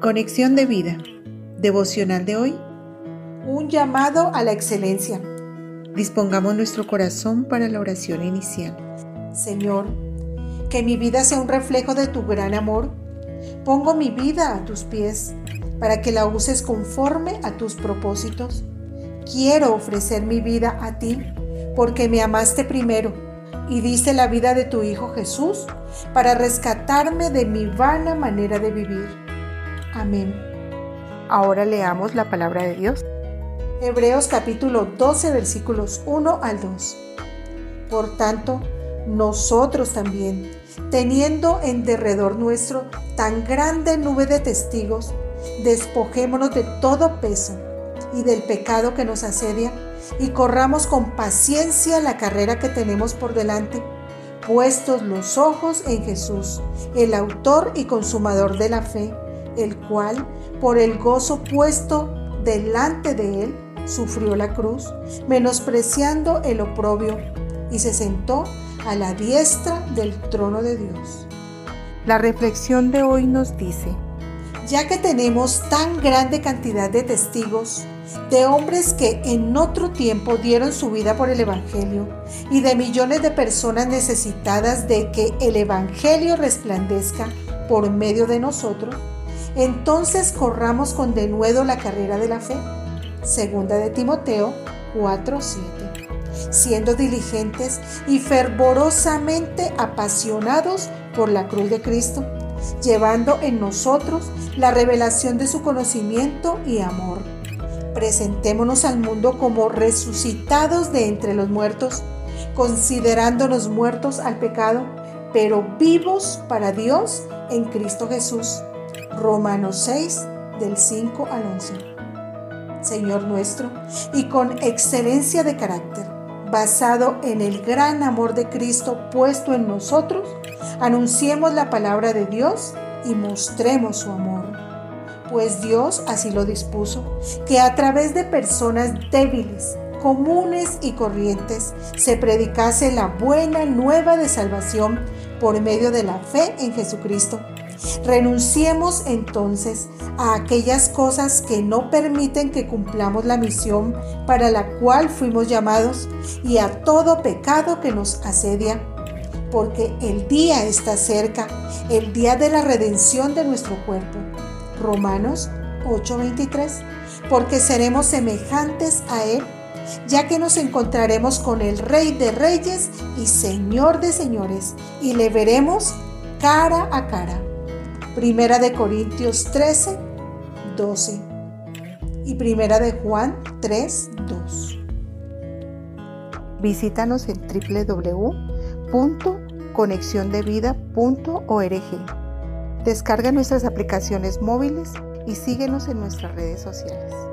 Conexión de vida. Devocional de hoy. Un llamado a la excelencia. Dispongamos nuestro corazón para la oración inicial. Señor, que mi vida sea un reflejo de tu gran amor. Pongo mi vida a tus pies para que la uses conforme a tus propósitos. Quiero ofrecer mi vida a ti porque me amaste primero y diste la vida de tu Hijo Jesús para rescatarme de mi vana manera de vivir. Amén. Ahora leamos la palabra de Dios. Hebreos capítulo 12 versículos 1 al 2. Por tanto, nosotros también, teniendo en derredor nuestro tan grande nube de testigos, despojémonos de todo peso y del pecado que nos asedia y corramos con paciencia la carrera que tenemos por delante, puestos los ojos en Jesús, el autor y consumador de la fe el cual, por el gozo puesto delante de él, sufrió la cruz, menospreciando el oprobio, y se sentó a la diestra del trono de Dios. La reflexión de hoy nos dice, ya que tenemos tan grande cantidad de testigos, de hombres que en otro tiempo dieron su vida por el Evangelio y de millones de personas necesitadas de que el Evangelio resplandezca por medio de nosotros, entonces corramos con denuedo la carrera de la fe. Segunda de Timoteo 4:7. Siendo diligentes y fervorosamente apasionados por la cruz de Cristo, llevando en nosotros la revelación de su conocimiento y amor. Presentémonos al mundo como resucitados de entre los muertos, considerándonos muertos al pecado, pero vivos para Dios en Cristo Jesús Romanos 6, del 5 al 11. Señor nuestro, y con excelencia de carácter, basado en el gran amor de Cristo puesto en nosotros, anunciemos la palabra de Dios y mostremos su amor. Pues Dios así lo dispuso, que a través de personas débiles, comunes y corrientes se predicase la buena nueva de salvación por medio de la fe en Jesucristo Renunciemos entonces a aquellas cosas que no permiten que cumplamos la misión para la cual fuimos llamados y a todo pecado que nos asedia, porque el día está cerca, el día de la redención de nuestro cuerpo. Romanos 8:23, porque seremos semejantes a Él ya que nos encontraremos con el Rey de Reyes y Señor de Señores, y le veremos cara a cara. Primera de Corintios 13, 12 y Primera de Juan 3, 2. Visítanos en www.conexiondevida.org. Descarga nuestras aplicaciones móviles y síguenos en nuestras redes sociales.